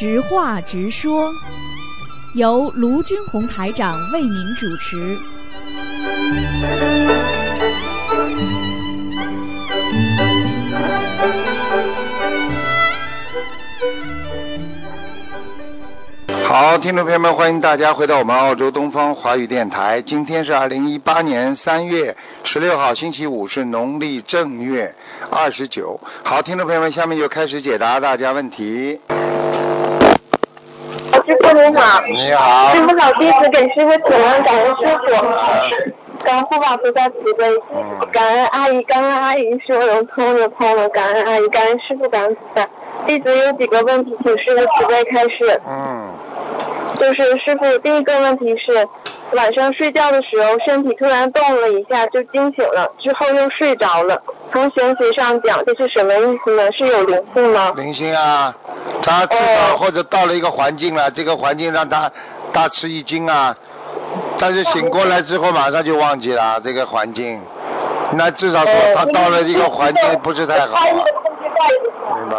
直话直说，由卢军红台长为您主持。好，听众朋友们，欢迎大家回到我们澳洲东方华语电台。今天是二零一八年三月十六号，星期五，是农历正月二十九。好，听众朋友们，下面就开始解答大家问题。师傅。好，你好。师，傅好，弟子给师傅请安，感恩师傅，感恩护法菩萨慈悲，嗯。感恩阿姨，感恩阿姨说融通了通了，感恩阿姨，感恩师傅，感恩菩萨。弟子有几个问题，请师傅慈悲开示。嗯，就是师傅，第一个问题是，晚上睡觉的时候身体突然动了一下就惊醒了，之后又睡着了。从玄学上讲，这是什么意思呢？是有灵性吗？灵性啊，他知道或者到了一个环境了，这个环境让他大吃一惊啊，但是醒过来之后马上就忘记了这个环境，那至少说他到了一个环境不是太好啊，明白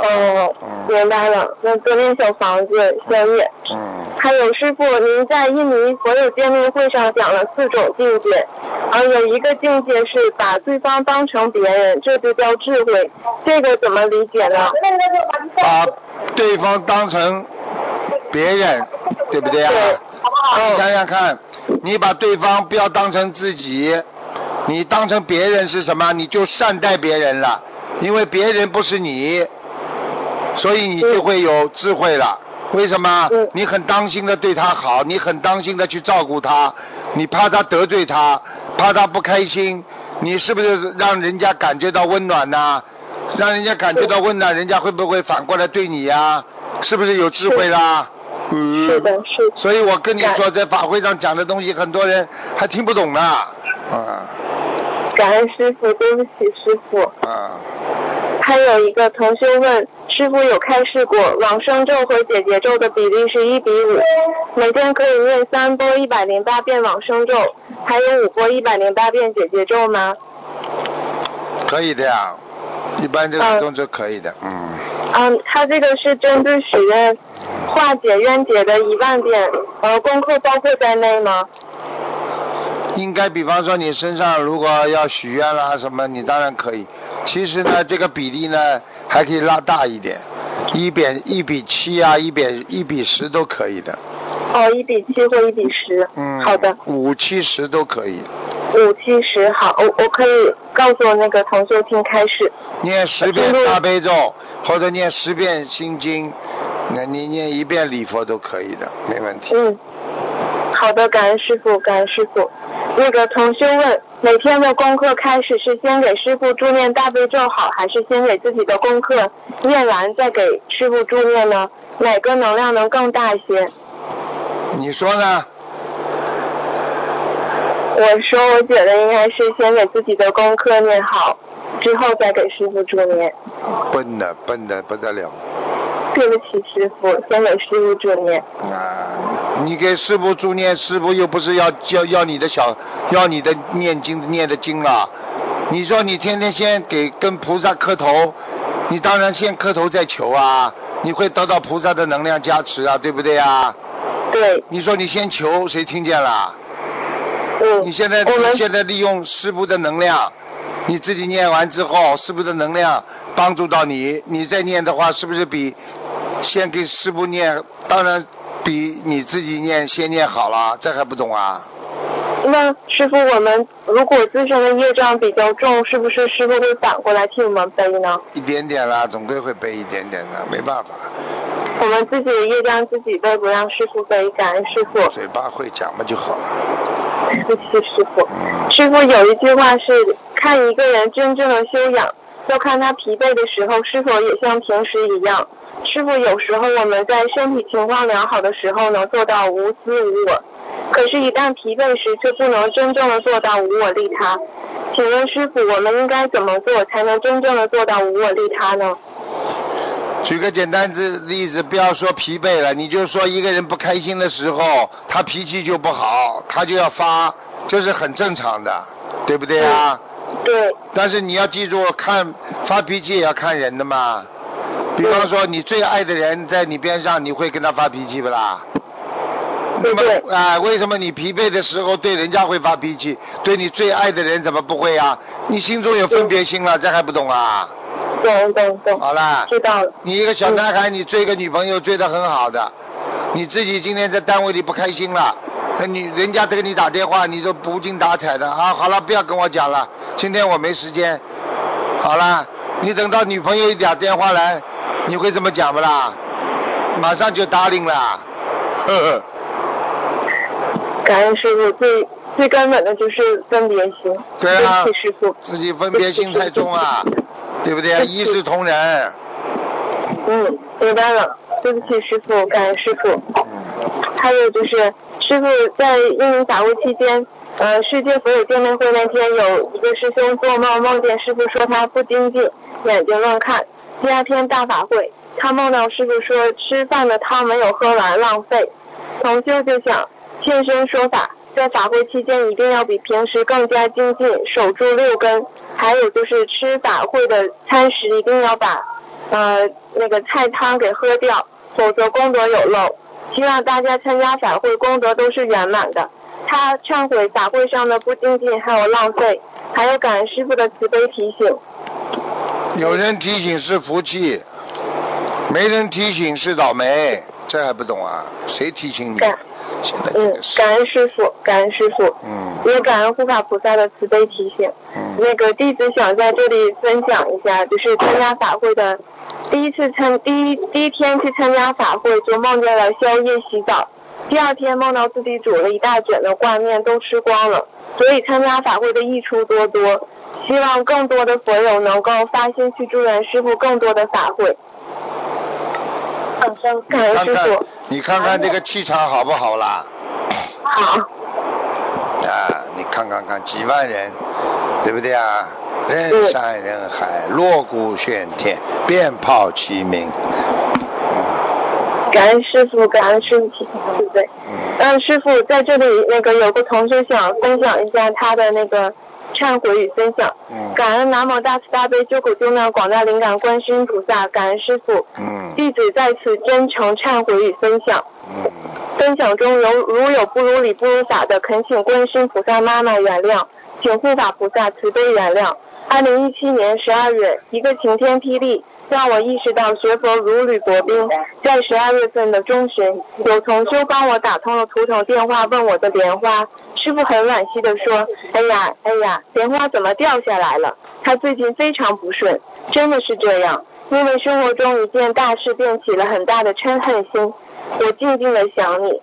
明白了。那多念小房子宵夜。嗯，还有师傅，您在印尼佛友见面会上讲了四种境界，而有一个境界是把对方当成别人，这就叫智慧。这个怎么理解呢？把对方当成别人，对不对啊？你想想看，你把对方不要当成自己，你当成别人是什么？你就善待别人了，因为别人不是你，所以你就会有智慧了。为什么嗯？你很当心的对他好，你很当心的去照顾他，你怕他得罪他，怕他不开心，你是不是让人家感觉到温暖呐、让人家感觉到温暖，人家会不会反过来对你呀、是不是有智慧啦？嗯。是的，是的。所以我跟你说，在法会上讲的东西，很多人还听不懂呢。啊感恩师傅，对不起师傅。啊，还有一个同学问，师傅有开示过往生咒和解结咒的比例是一比五，每天可以念三波一百零八遍往生咒，还有五波一百零八遍解结咒吗？可以的呀，一般这个嗯动作可以的，嗯，嗯，他这个是针对许愿化解冤结的一万遍，呃，功课包括在内吗？应该比方说你身上如果要许愿啦什么，你当然可以。其实呢，这个比例呢还可以拉大一点，一比一比七啊，一比一比十都可以的，哦，一比七或一比十。嗯，好的，五七十都可以。五七十，好，我我可以告诉我那个同修听开始。念十遍大悲咒，或者念十遍心经，那你念一遍礼佛都可以的，没问题。嗯，好的，感恩师傅，感恩师傅。那个同修问，每天的功课开始是先给师傅助念大悲咒好，还是先给自己的功课念完再给师傅助念呢？哪个能量能更大一些？你说呢？我说，我觉得应该是先给自己的功课念好，之后再给师傅助念。笨的笨的不得了对不起，师傅，先给师傅助念。啊！你给师傅助念，师傅又不是要要要你的小要你的念经念的经了。你说你天天先给跟菩萨磕头，你当然先磕头再求啊，你会得到菩萨的能量加持啊，对不对啊？对，你说你先求，谁听见了？嗯，你现在你现在利用师傅的能量，你自己念完之后，师傅的能量帮助到你，你再念的话，是不是比先给师傅念，当然比你自己念先念好了？这还不懂啊？那师傅，我们如果自身的业障比较重，是不是师傅会反过来替我们背呢？一点点啦，总归会背一点点的，没办法，我们自己的业障自己背，不让师傅背，感恩师傅。嘴巴会讲嘛就好了。谢谢，师傅。师傅有一句话是：看一个人真正的修养，要看他疲惫的时候是否也像平时一样。师傅，有时候我们在身体情况良好的时候能做到无私无我，可是，一旦疲惫时，却不能真正的做到无我利他。请问师傅，我们应该怎么做才能真正的做到无我利他呢？举个简单之例子，不要说疲惫了，你就说一个人不开心的时候，他脾气就不好，他就要发，这是很正常的，对不对啊？对，但是你要记住，看发脾气也要看人的嘛。比方说，你最爱的人在你边上，你会跟他发脾气不啦？对对啊、为什么你疲惫的时候对人家会发脾气，对你最爱的人怎么不会啊？你心中有分别心了，这还不懂啊？懂懂懂，好啦，知道了。你一个小男孩，你追个女朋友追得很好的，你自己今天在单位里不开心了，那女人家都给你打电话，你都不精打采的啊。好了，不要跟我讲了，今天我没时间。好啦，你等到女朋友一打电话来，你会怎么讲不啦？马上就答应了。呵呵，感恩师傅，最最根本的就是分别心。对啊对不起师傅。自己分别心太重啊，对不对？一视同仁。嗯，明白了。对不起师傅，感恩师傅。嗯还有就是，师傅在印尼法会期间，呃，世界佛友见面会那天，有一个师兄做梦，梦见师傅说他不精进，眼睛乱看。第二天大法会，他梦到师傅说吃饭的汤没有喝完，浪费。同修就想现身说法，在法会期间一定要比平时更加精进，守住六根。还有就是吃法会的餐食一定要把呃那个菜汤给喝掉，否则功德有漏。希望大家参加法会功德都是圆满的。他忏悔法会上的不精进还有浪费，还有感恩师傅的慈悲提醒。有人提醒是福气，没人提醒是倒霉，这还不懂啊？谁提醒你？感现在嗯感恩师傅，感恩师傅，嗯也感恩护法菩萨的慈悲提醒。嗯，那个弟子想在这里分享一下，就是参加法会的第一次参第一第一天去参加法会，就梦见了宵夜洗澡，第二天梦到自己煮了一大卷的挂面都吃光了，所以参加法会的益处多多。希望更多的佛友能够发心去助缘师傅更多的法会。感你恩师看看傅，，你看看这个气场好不好啦？好，啊，你看看看，几万人，对不对啊？人山人海，锣鼓喧天，鞭炮齐鸣。感恩师傅，感恩师傅提醒，对不对？嗯，嗯，师傅在这里那个有个同学想分享一下他的那个忏悔与分享。嗯感恩南无大慈大悲救苦救难广大灵感观世音菩萨，感恩师傅，嗯弟子在此真诚忏悔与分享。嗯分享中有如有不如理不如法的，恳请观世音菩萨妈妈原谅，请护法菩萨慈悲原谅。二零一七年十二月，一个晴天霹雳，让我意识到学佛如履薄冰。在十二月份的中旬，有同修帮我打通了图腾电话，问我的莲花。师傅很惋惜地说：“哎呀，哎呀，莲花怎么掉下来了？他最近非常不顺，真的是这样。因为生活中一件大事便起了很大的嗔恨心。我静静的想你，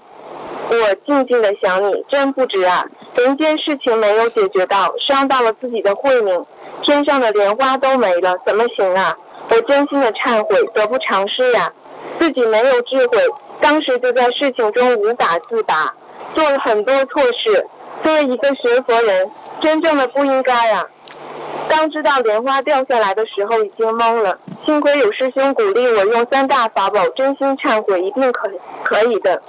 我静静的想你，真不值啊！人间事情没有解决到，伤到了自己的慧命，天上的莲花都没了，怎么行啊？我真心的忏悔，得不偿失呀！自己没有智慧，当时就在事情中无法自拔，做了很多错事。作为一个学佛人，真正的不应该啊！当知道莲花掉下来的时候，已经懵了。幸亏有师兄鼓励我用三大法宝，真心忏悔，一定可可以的。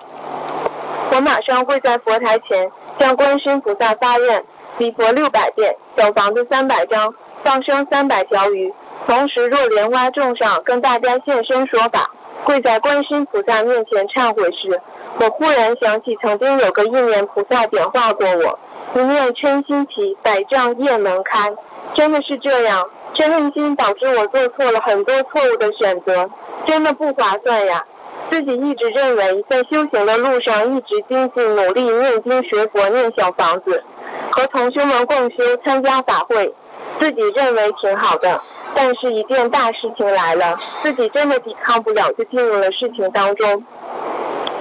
我马上跪在佛台前，向观世音菩萨发愿，礼佛六百遍，小房子三百张，放生三百条鱼。同时，若莲花种上，跟大家现身说法。跪在观世音菩萨面前忏悔时，我忽然想起曾经有个应念菩萨点化过我，一念嗔心起，百丈业门开。真的是这样，嗔恨心导致我做错了很多错误的选择，真的不划算呀。自己一直认为在修行的路上一直精进努力念经学佛念小房子，和同修们共修参加法会，自己认为挺好的。但是，一件大事情来了，自己真的抵抗不了，就进入了事情当中。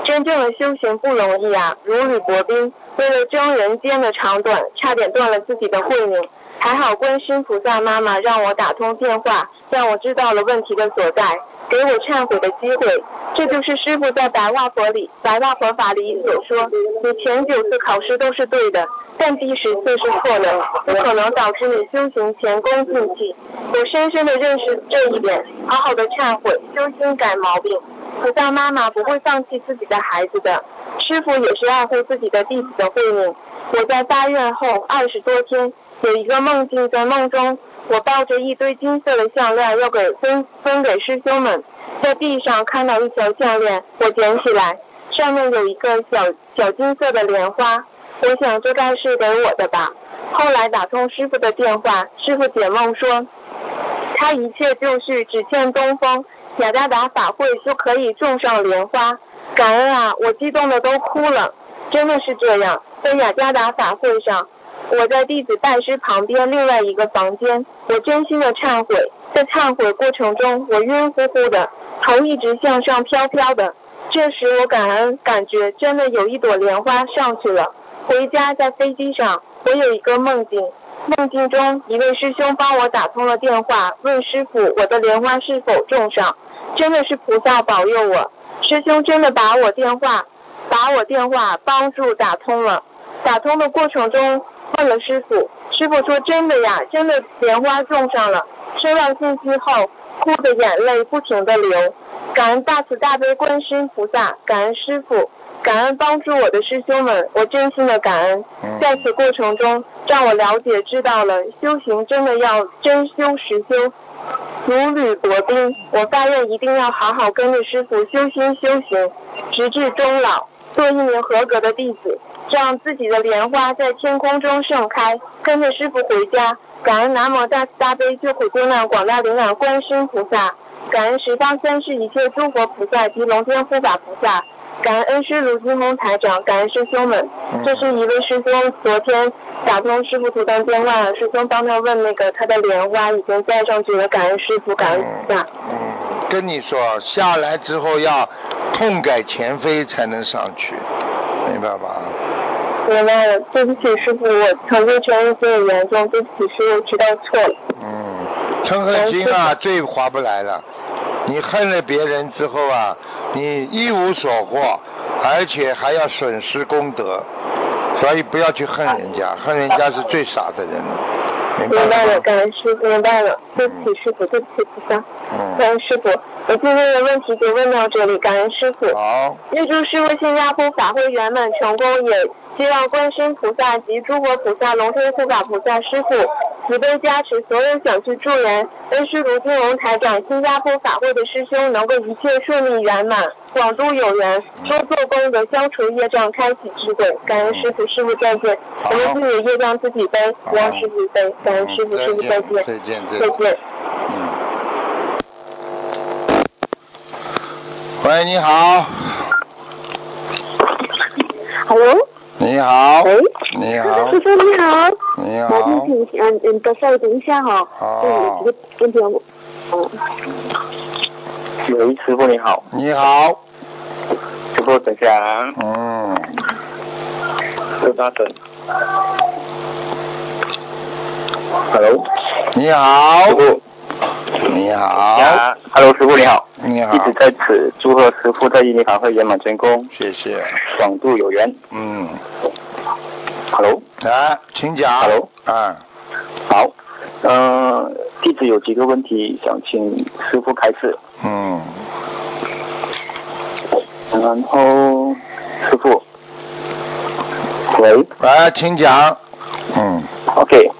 真正的修行不容易啊，如履薄冰。为了争人间的长短，差点断了自己的慧命。还好观世音菩萨妈妈让我打通电话，让我知道了问题的所在，给我忏悔的机会。这就是师傅在白话佛里、白话佛法里所说：你前九次考试都是对的，但第十次是错的，不可能导致你修行前功尽弃。我深深的认识这一点，好好的忏悔，修心改毛病。菩萨妈妈不会放弃自己的孩子的，师傅也是爱护自己的弟子的慧命。我在发愿后二十多天，有一个梦境，在梦中我抱着一堆金色的项链要给分分给师兄们，在地上看到一条项链，我捡起来，上面有一个小小金色的莲花，我想这该是给我的吧。后来打通师傅的电话，师傅解梦说，他一切就绪，只欠东风，雅加达法会就可以种上莲花。感恩啊，我激动的都哭了，真的是这样。在雅加达法会上，我在弟子拜师旁边另外一个房间，我真心的忏悔，在忏悔过程中，我晕乎乎的，头一直向上飘飘的。这时我感恩，感觉真的有一朵莲花上去了。回家在飞机上，我有一个梦境，梦境中一位师兄帮我打通了电话，问师傅我的莲花是否种上，真的是菩萨保佑我，师兄真的把我电话，把我电话帮助打通了。打通的过程中问了师傅，师傅说真的呀，真的莲花种上了。收到信息后，哭的眼泪不停的流，感恩大慈大悲观世音菩萨，感恩师傅。感恩帮助我的师兄们，我真心的感恩。在此过程中，让我了解知道了修行真的要真修实修，如履薄冰。我发愿一定要好好跟着师傅修心修行，直至终老，做一名合格的弟子，让自己的莲花在天空中盛开。跟着师傅回家，感恩南无大慈大悲救苦救难广大灵感观世音菩萨，感恩十方三世一切诸佛菩萨及龙天护法菩萨。感恩恩师卢金红台长，感恩师兄们。这是一位师兄昨天打通师傅图腾电话，师兄帮他问那个他的莲花已经带上去了，感恩师傅，感恩菩萨。嗯，跟你说，下来之后要痛改前非才能上去，明白吧？明白了，对不起师傅，我曾经权威心很严重，对不起师傅，知道错了。嗯，嗔恨心啊，最划不来了。你恨了别人之后啊。你一无所获，而且还要损失功德，所以不要去恨人家，恨人家是最傻的人了。明白了，感恩师傅，明白了，对不起师傅，对不起菩萨，感恩师傅。我今天的问题就问到这里，感恩师傅。好。预祝师傅新加坡法会圆满成功，也希望观世音菩萨及诸佛菩萨、龙天护法菩萨师傅慈悲加持所有想去助人恩师卢金龙台长新加坡法会的师兄，能够一切顺利圆满，广度有缘，多做功德，消除业障，开启智慧。感恩师傅，师傅再见。我们自己的业障自己背，不让师傅背。感恩师傅，师傅再见。再见，再见。嗯。喂，你好。Hello。你好。喂。你好。师傅你好。你好。麻烦请嗯嗯，等稍微等一下哈。好。嗯。喂，师傅你好。你好。师傅等下。嗯。多大等？Hello。你好。师傅。你好，Hello，师傅你好，你好，一直在此祝贺师傅在印尼法会圆满成功，谢谢，广度有缘，嗯，Hello，来，请讲，Hello，啊，好，嗯，弟子有几个问题想请师傅开示，嗯，然后师傅，喂，来，请讲，嗯，OK。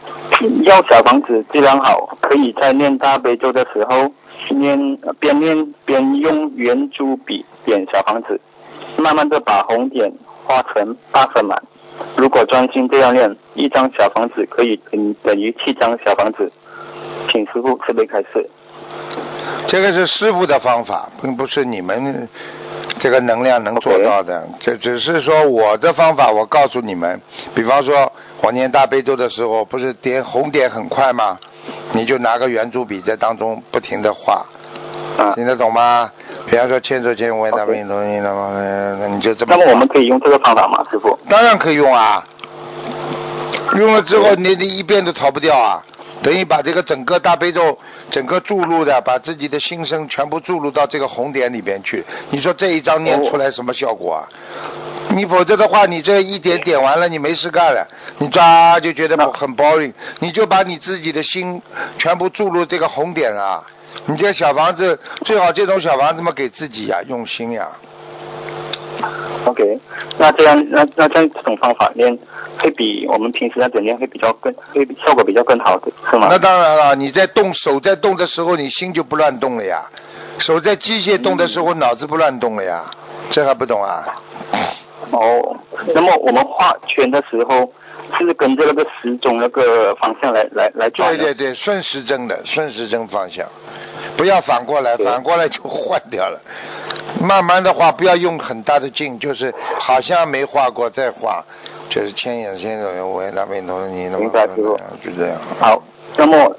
要小房子质量好，可以在念大悲咒的时候念边念边用圆珠笔点小房子，慢慢的把红点画成八分满。如果专心这样练，一张小房子可以等等于七张小房子。请师傅慈悲开示。这个是师傅的方法，并不是你们这个能量能做到的。这只是说我的方法，我告诉你们。比方说。我念大悲咒的时候，不是点红点很快吗？你就拿个圆珠笔在当中不停的画，听得懂吗？比方说千手千眼大悲咒，你那你就这么。那么我们可以用这个方法吗，师傅？当然可以用啊，用了之后你你一遍都逃不掉啊，等于把这个整个大悲咒整个注入的，把自己的心声全部注入到这个红点里边去。你说这一张念出来什么效果啊？你否则的话，你这一点点完了，你没事干了，你抓就觉得很 boring，你就把你自己的心全部注入这个红点啊！你这小房子最好这种小房子嘛，给自己呀，用心呀。OK，那这样那那这样这种方法练会比我们平时那种练会比较更会效果比较更好的是吗？那当然了，你在动手在动的时候，你心就不乱动了呀。手在机械动的时候，脑子不乱动了呀。这还不懂啊？哦，那么我们画圈的时候，是跟着那个时钟那个方向来来来转。对对对，顺时针的，顺时针方向，不要反过来，反过来就坏掉了。慢慢的画，不要用很大的劲，就是好像没画过再画，就是牵引牵引我那边头你那么明白师傅就这样。好，那么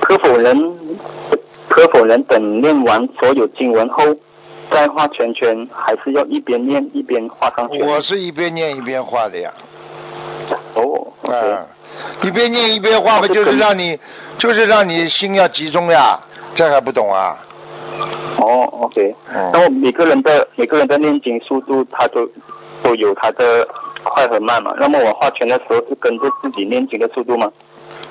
可否人可否人等念完所有经文后再画圈圈，还是要一边念一边画上去？我是一边念一边画的呀。哦，OK，、啊，一边念一边画不，就是让你，就是让你心要集中呀，这还不懂啊？哦，OK，嗯那么每个人的每个人的念经速度，他都都有他的快和慢嘛。那么我画圈的时候是跟着自己念经的速度吗？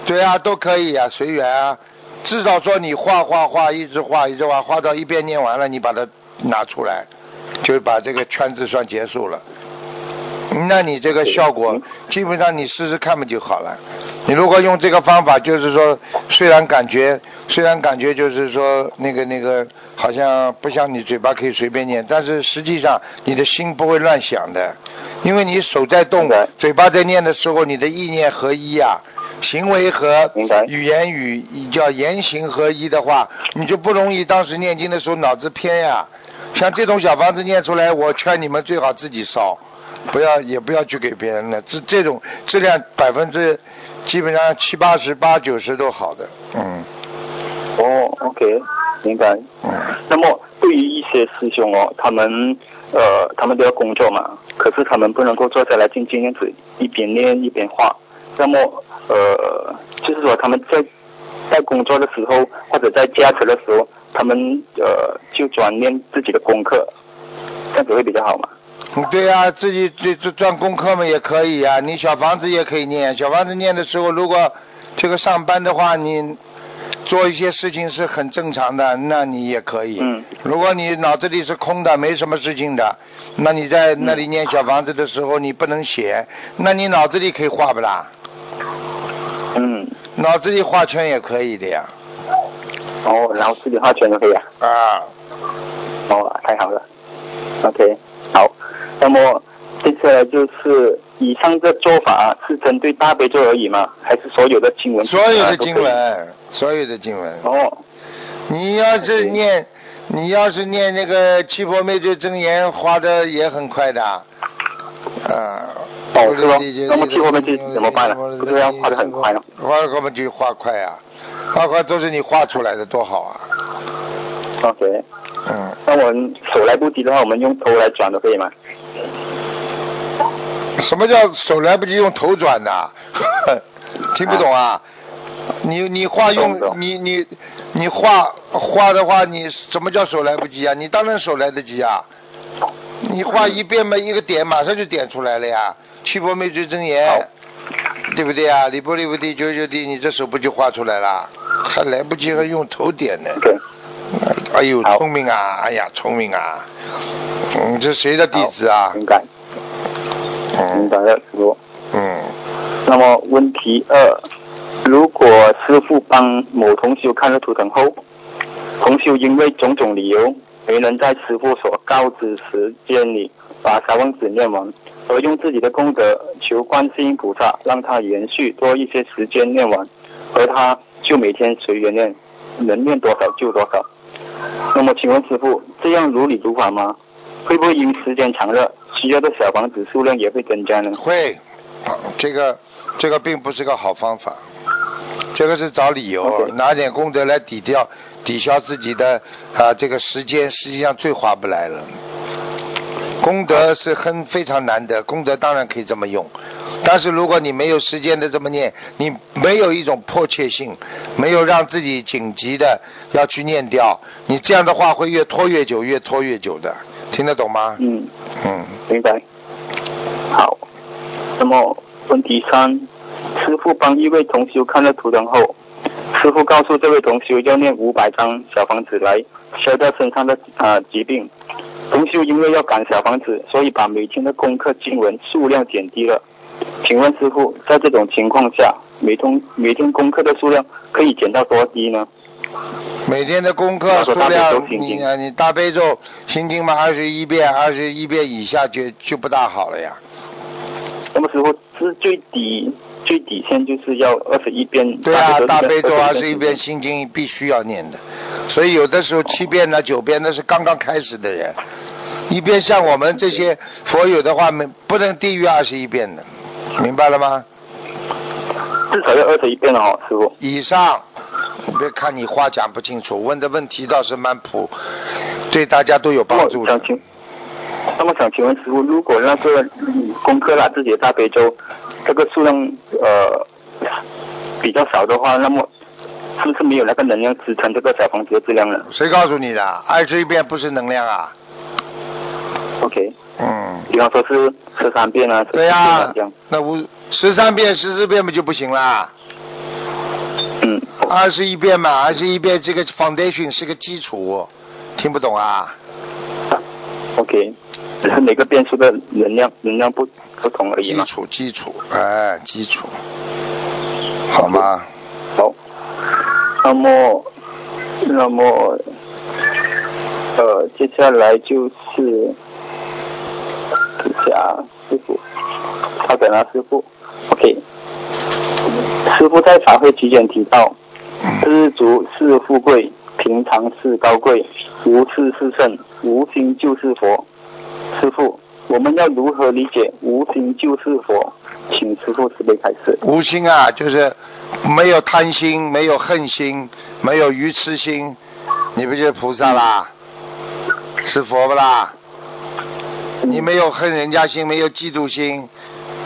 对啊，都可以啊，随缘啊。至少说你画画画，一直画一直画，画到一边念完了，你把它拿出来，就把这个圈子算结束了。那你这个效果，基本上你试试看嘛就好了。你如果用这个方法，就是说，虽然感觉，虽然感觉就是说那个那个，好像不像你嘴巴可以随便念，但是实际上你的心不会乱想的，因为你手在动，嘴巴在念的时候，你的意念合一啊，行为和语言语叫言行合一的话，你就不容易当时念经的时候脑子偏呀。像这种小房子念出来，我劝你们最好自己烧，不要也不要去给别人了。这这种质量百分之基本上七八十八九十都好的，嗯哦，OK，明白。嗯。那么对于一些师兄哦，他们呃，他们都要工作嘛，可是他们不能够坐下来静静这样子一边念一边画。那么呃，就是说他们在在工作的时候或者在驾车的时候，他们呃就专念自己的功课，这样子会比较好嘛？对呀、自己这这赚功课嘛也可以呀、你小房子也可以念，小房子念的时候，如果这个上班的话，你做一些事情是很正常的，那你也可以。嗯。如果你脑子里是空的，没什么事情的，那你在那里念小房子的时候，你不能写，那你脑子里可以画不啦？嗯，脑子里画圈也可以的呀。哦，然后自己画圈就可以啊。啊，哦，太好了。OK，好。那么接下来就是以上这做法是针对大悲咒而已吗？还是所有的经文？所有的经。文，所有的经文。哦，你要是念，你要是念那个七佛灭罪真言，花的也很快的。啊。哦是吗那么七佛灭罪怎么办呢不是要画的很快吗画根本就画快啊，画快都是你画出来的，多好啊。OK，嗯，那我们手来不及的话，我们用头来转都可以吗？什么叫手来不及用头转呐？听不懂啊？你你画用你你你画画的话，你什么叫手来不及啊？你当然手来得及啊！你画一遍嘛，一个点马上就点出来了呀。七波灭罪真好言，对不对啊？离波离波地九九地，你这手不就画出来了？还来不及还用头点呢。对，哎呦，聪明啊！哎呀，聪明啊！嗯，这谁的弟子啊？明白，明嗯白了，师傅。嗯，那么问题二，如果师傅帮某同修看了图腾后，同修因为种种理由没能在师傅所告知时间里把小王子念完，而用自己的功德求观世音菩萨让他延续多一些时间念完，而他就每天随缘念，能念多少就多少。那么请问师傅，这样如理如法吗？会不会因时间长了，需要的小房子数量也会增加呢？会，这个这个并不是个好方法，这个是找理由拿点功德来抵掉抵消自己的啊这个时间，实际上最划不来了。功德是很非常难得，功德当然可以这么用，但是如果你没有时间的这么念，你没有一种迫切性，没有让自己紧急的要去念掉，你这样的话会越拖越久，越拖越久的，听得懂吗？嗯。嗯，明白。好，那么问题三，师傅帮一位同修看了图腾后，师傅告诉这位同修要念五百张小房子来消掉身上的啊、疾病，同修因为要赶小房子，所以把每天的功课经文数量减低了。请问师傅，在这种情况下，每通每天功课的数量可以减到多低呢？每天的功课数量，你啊，你大悲咒心经嘛，二十一遍，二十一遍以下就就不大好了呀。什么时候是最低最底线就是要二十一遍？对啊，大悲咒二十一遍心经必须要念的，所以有的时候七遍呢、九遍那是刚刚开始的人，一边像我们这些佛友的话，没不能低于二十一遍的，明白了吗？至少要二十一遍了哦，师傅。以上。别看你话讲不清楚，问的问题倒是蛮普，对大家都有帮助的。那么想请问师傅，如果那个功课啦自己的大悲咒，这个数量呃比较少的话，那么是不是没有那个能量支撑这个小房子的质量呢？谁告诉你的？二十一遍不是能量啊？OK。嗯。比方说是十三遍啊，对呀，那五十三遍、十四遍不就不行啦？嗯。二十一遍嘛，二十一遍这个 foundation 是个基础，听不懂啊？OK，每个变数的能量能量不不同而已基础基础，哎，基础，好吗？好。那么，那么，呃，接下来就是下师傅，他等啊，师傅，OK。师傅在茶会期间提到。知足是富贵，平常是高贵，无事是圣，无心就是佛。师傅，我们要如何理解“无心就是佛”？请师傅慈悲开示。无心啊，就是没有贪心，没有恨心，没有愚痴心，你不就是菩萨啦？是佛不啦？你没有恨人家心，没有嫉妒心，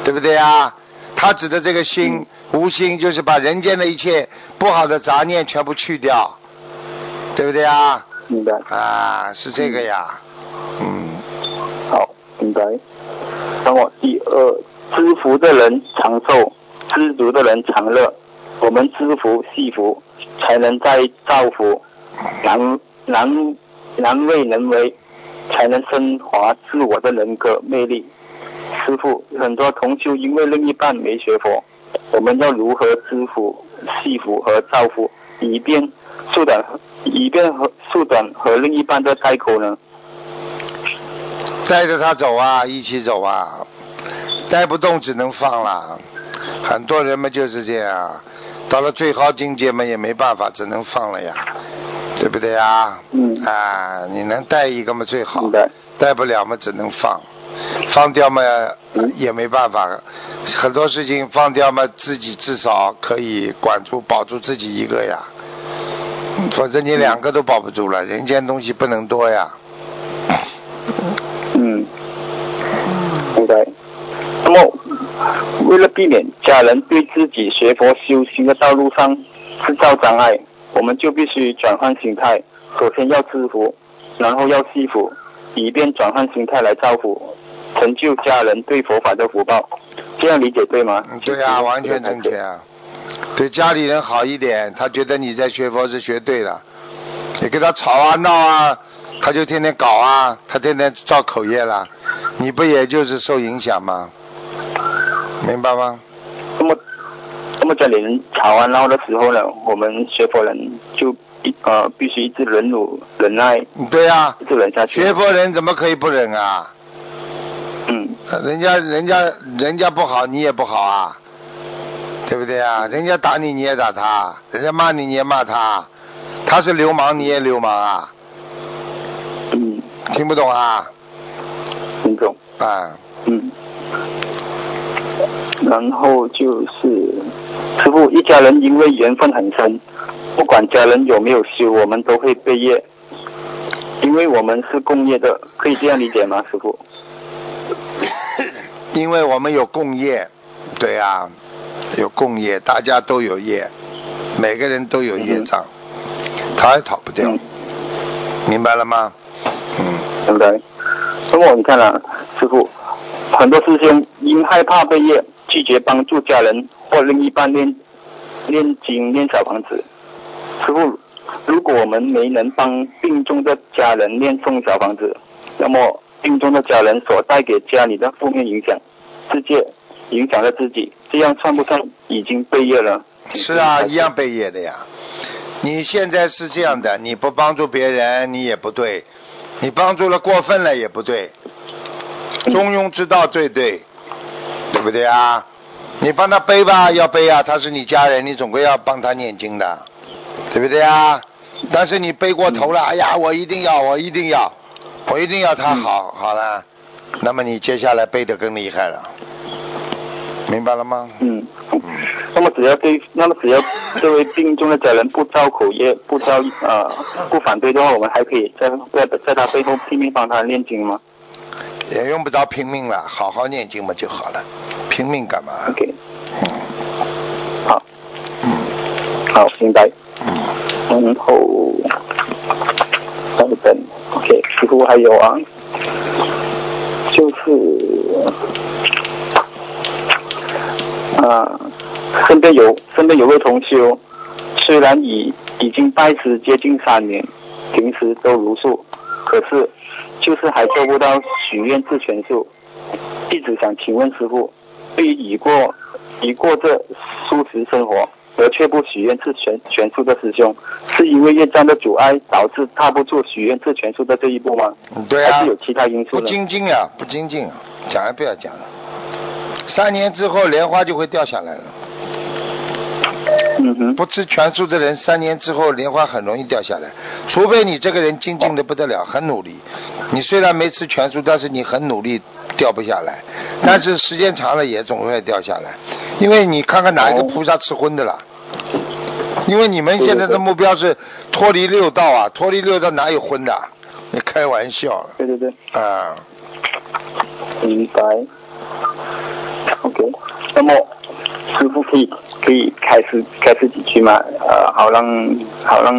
对不对啊？他指的这个心。无心就是把人间的一切不好的杂念全部去掉，对不对啊？明白。啊，是这个呀。嗯。好，明白。那么第二，知福的人长寿，知足的人长乐。我们知福惜福，才能再造福。难难难为人为，才能升华自我的人格魅力。师傅，很多同修因为另一半没学佛。我们要如何知福、惜福和造福，以便缩短、以便和缩短和另一半的开口呢？带着他走啊，一起走啊，带不动只能放了。很多人嘛就是这样，到了最高境界嘛，也没办法，只能放了呀，对不对呀？嗯。啊，你能带一个嘛最好，带不了嘛只能放，放掉嘛也没办法。很多事情放掉嘛，自己至少可以管住、保住自己一个呀，否则你两个都保不住了。人间东西不能多呀。为了避免家人对自己学佛修行的道路上制造障碍，我们就必须转换心态。首先要知福，然后要惜福，以便转换心态来造福，成就家人对佛法的福报。这样理解对吗？对呀，完全正确啊！对家里人好一点，他觉得你在学佛是学对了。你跟他吵啊闹啊，他就天天搞啊，他天天造口业了，你不也就是受影响吗？明白吗？那么，那么家里人吵完闹的时候呢，我们学佛人就必呃必须一直忍辱忍耐。对呀，一直忍下去。学佛人怎么可以不忍啊？嗯，人家人家人家不好，你也不好啊，对不对啊？人家打你，你也打他；人家骂你，你也骂他。他是流氓，你也流氓啊。嗯。听不懂啊？听懂。啊。嗯。然后就是，师傅一家人因为缘分很深，不管家人有没有修，我们都会背业，因为我们是共业的，可以这样理解吗，师傅？因为我们有共业，对啊，有共业，大家都有业，每个人都有业障，逃也逃不掉，明白了吗？嗯，明白。那么你看啊，师傅，很多师兄因害怕被业，拒绝帮助家人或另一半念念经、念小房子。师傅，如果我们没能帮病重的家人念诵小房子，那么病中的家人所带给家里的负面影响，直接影响了自己，这样算不算已经背业了？是啊，一样背业的呀。你现在是这样的，你不帮助别人，你也不对；你帮助了过分了也不对。中庸之道最对，对不对啊？你帮他背吧，要背啊，他是你家人，你总归要帮他念经的，对不对啊？但是你背过头了，哎呀，我一定要，我一定要，我一定要他好，好了，那么你接下来背的更厉害了，明白了吗？嗯。那么只要对，那么只要这位病中的家人不造口业，不造呃不反对的话，我们还可以在在在他背后拼命帮他念经吗？也用不着拼命了，好好念经嘛就好了，拼命干嘛？OK，嗯，好，嗯，好，明白。嗯，然后等等，OK，似乎还有啊，就是啊。身边有身边有位同修，虽然已已经拜师接近三年，平时都如数，可是就是还做不到许愿自全数。弟子想请问师傅，对于已过已过这素食生活而却不许愿自全全数的师兄，是因为业障的阻碍导致踏不住许愿自全数的这一步吗？对啊。还是有其他因素不精进啊，不精进，啊讲也不要讲了。三年之后莲花就会掉下来了。不吃全素的人，三年之后莲花很容易掉下来，除非你这个人精进的不得了，很努力。你虽然没吃全素，但是你很努力，掉不下来。但是时间长了也总会掉下来，因为你看看哪一个菩萨吃荤的了？因为你们现在的目标是脱离六道啊，脱离六道哪有荤的？你开玩笑。对对对。啊。明白。OK，那么师傅可以。可以开始开始几句吗？呃，好让好让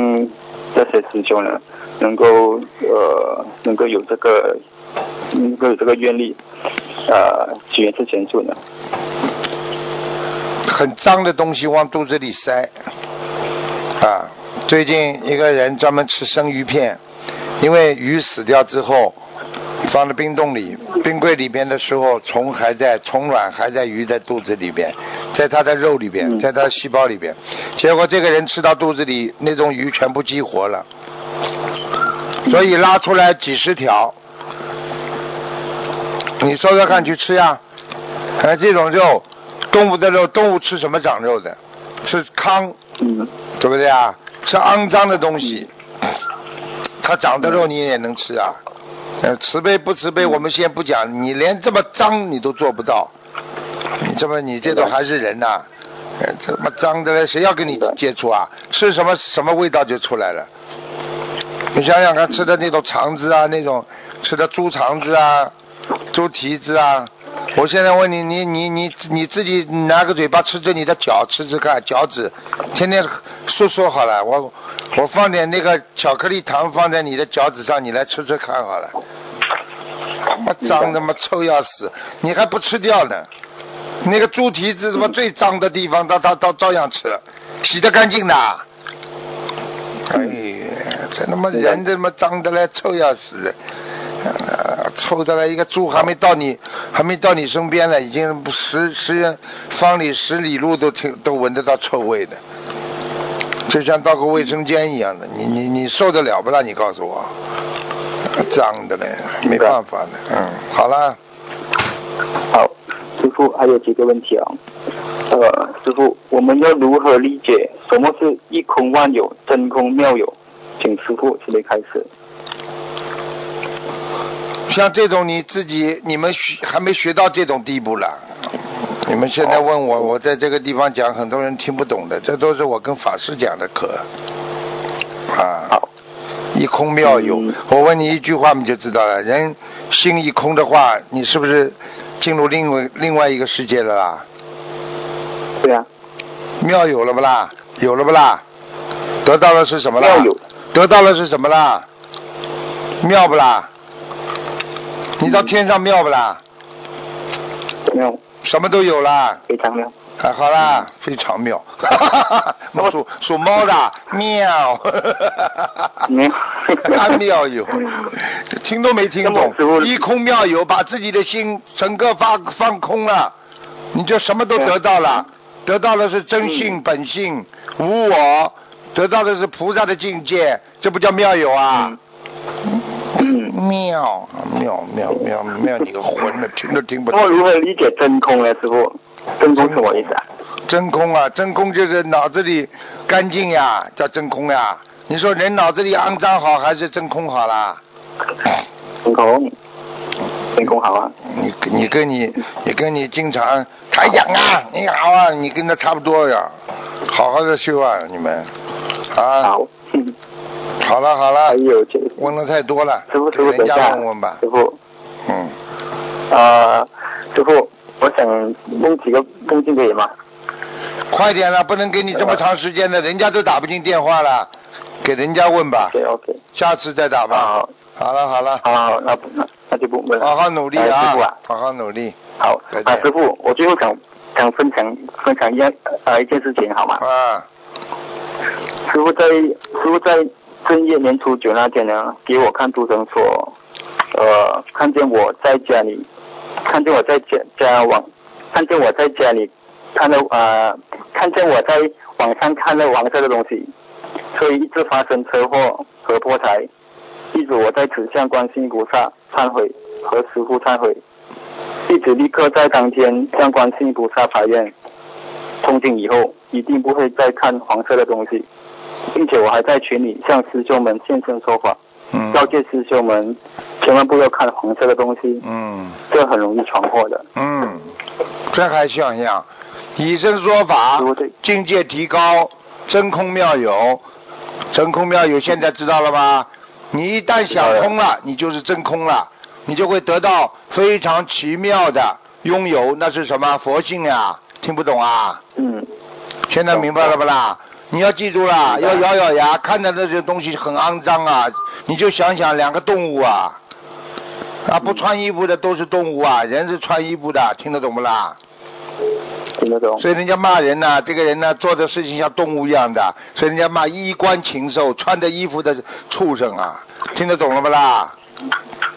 这些师兄呢，能够呃能够有这个能够有这个愿力，呃，许愿之前做呢。很脏的东西往肚子里塞啊！最近一个人专门吃生鱼片，因为鱼死掉之后。放在冰冻里，冰柜里边的时候，虫还在，虫卵还在鱼的肚子里边，在它的肉里边，在它的细胞里边。结果这个人吃到肚子里，那种鱼全部激活了，所以拉出来几十条。你说说看，去吃呀？哎，这种肉，动物的肉，动物吃什么长肉的？吃糠，对不对啊？吃肮脏的东西，它长的肉你也能吃啊？呃，慈悲不慈悲，我们先不讲。你连这么脏你都做不到，你这么你这种还是人呐？这么脏的嘞，谁要跟你接触啊？吃什么什么味道就出来了。你想想看，吃的那种肠子啊，那种吃的猪肠子啊，猪蹄子啊。我现在问你，你你你你自己拿个嘴巴吃着你的脚吃吃看，脚趾，天天说说好了，我我放点那个巧克力糖放在你的脚趾上，你来吃吃看好了。他妈脏他妈臭要死，你还不吃掉呢？那个猪蹄子什么最脏的地方，他他他照样吃，洗得干净的。哎呀，这他妈人这么脏的嘞，臭要死。臭的来一个猪还没到你，还没到你身边呢，已经十十方里十里路都听都闻得到臭味的，就像到个卫生间一样的，你你你受得了不啦？你告诉我，脏的嘞，没办法的，嗯，好了。好，傅还有几个问题啊？呃，师傅，我们要如何理解什么是一空万有、真空妙有？请师傅这边开始。像这种你自己，你们学还没学到这种地步了。你们现在问我，我在这个地方讲，很多人听不懂的。这都是我跟法师讲的课。啊，一空妙有。我问你一句话，你就知道了。人心一空的话，你是不是进入另外另外一个世界了啦？对呀。庙有了不啦？有了不啦？得到了是什么啦？得到了是什么啦？妙不啦？你到天上妙不啦？妙。什么都有啦。非常妙。还好啦，非常妙。哈哈哈哈属属猫的，妙。妙。妙有。听都没听懂一空妙有，把自己的心整个放放空了，你就什么都得到了，得到的是真性本性无我，得到的是菩萨的境界，这不叫妙有啊？嗯，妙妙妙妙妙，你个混的，听都听不懂。如何理解真空呢，师傅？真空什么意思啊？真空啊，真空就是脑子里干净呀，叫真空呀。你说人脑子里肮脏好还是真空好啦？真空，真空好啊。你你跟你你跟你经常他讲啊，你好啊，你跟他差不多呀，好好的修啊，你们啊，好，嗯好了好了还，有这问的太多了，师傅，等一下，问问吧，师傅，嗯，呃，师傅，我想问几个梦境可以吗？快点了，不能给你这么长时间的，人家都打不进电话了，给人家问吧，OK OK，下次再打吧。好，好了好了，好，那不那那就不问了。好好努力啊，好好努力好啊，师傅，我最后想想分享分享一样呃一件事情好吗？啊，师傅在师傅在正月年初九那天呢，给我看图腾说，呃，看见我在家里，看见我在家家网，看见我在家里看到呃，看见我在网上看到黄色的东西，所以一直发生车祸和破财，一直我在此向观世音菩萨忏悔和师傅忏悔，弟子立刻在当天向观世音菩萨发愿，从今以后一定不会再看黄色的东西。并且我还在群里向师兄们现身说法，嗯告诫师兄们千万不要看红色的东西，嗯这很容易闯祸的。嗯，这还像样，以身说法境界提高，真空妙有，真空妙有，现在知道了吧？你一旦想通了，你就是真空了，你就会得到非常奇妙的拥有，那是什么佛性呀？听不懂啊？嗯，现在明白了不啦？你要记住啦，要咬咬牙，看到那些东西很肮脏啊，你就想想两个动物啊，啊不穿衣服的都是动物啊，人是穿衣服的，听得懂不啦？听得懂。所以人家骂人呢、这个人呢做的事情像动物一样的，所以人家骂衣冠禽兽，穿着衣服的畜生啊，听得懂了不啦？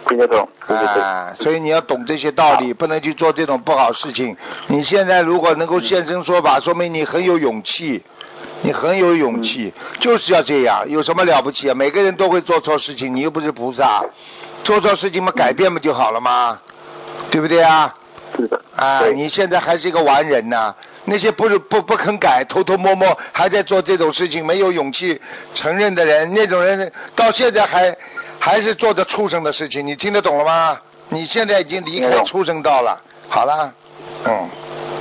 听得懂，啊，所以你要懂这些道理，不能去做这种不好事情。你现在如果能够现身说法，说明你很有勇气，你很有勇气，就是要这样，有什么了不起啊？每个人都会做错事情，你又不是菩萨，做错事情嘛改变不就好了吗？对不对啊？是的，啊，你现在还是一个完人呐、那些不不不肯改、偷偷摸摸还在做这种事情、没有勇气承认的人，那种人到现在还还是做着畜生的事情，你听得懂了吗？你现在已经离开畜生道了。好了，嗯，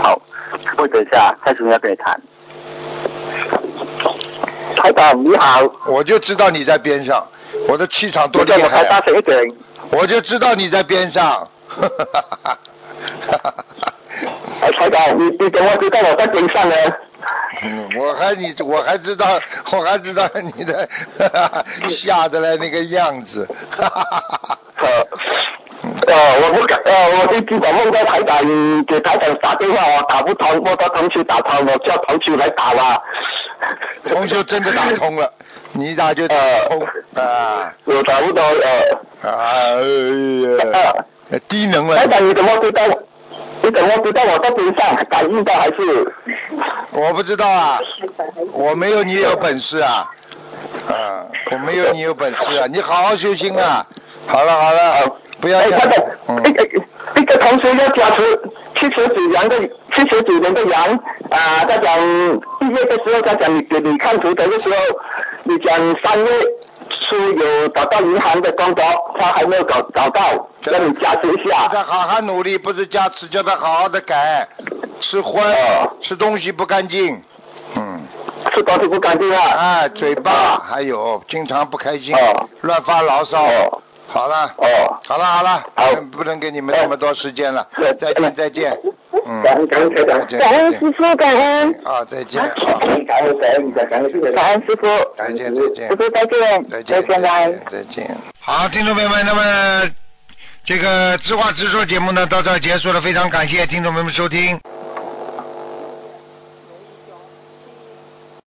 好，师傅等一下，开始要跟你谈。台长你好，我就知道你在边上，我的气场多厉害。我就知道你在边上。哎，台长，你你怎么知道我在边上呢？嗯，我还你我还知道我还知道你的 吓得来那个样子，哈哈哈呃，呃，我不敢，呃，我一直我梦到台长给台长打电话，我打不通，我到同学打通，我叫同学来打了。同学真的打通了，你一打就打通？啊我打不到，呃，啊哎呀，低能了。台，长你怎么知道？你怎么知道我在边上？感应到还是？我不知道啊，我没有你有本事啊，啊，我没有你有本事啊，你好好修心啊，好了好了，不要哎，讲台长，嗯。一个一个同学要加持七十九年的七十九年的羊啊，他讲毕业的时候，他讲你给你看图腾的时候，你讲三月初有找到银行的工作，他还没有找找到，对让你加持一叫下。他好好努力，不是加持，叫他好好的改，吃荤哦，吃东西不干净，嗯。吃东西不干净啊。哎，嘴巴还有经常不开心哦，乱发牢骚。哦好了，哦，好了，好了，好。不能给你们那么多时间了。是，再见，再见，嗯，感恩感恩感恩。师傅，感恩，啊，再见，啊，感恩感恩感恩感恩师傅，再见，再见。师，傅再见，再见，拜拜。再见。好，听众朋友们，那么这个知话直说节目呢到这儿结束了，非常感谢听众朋友们收听。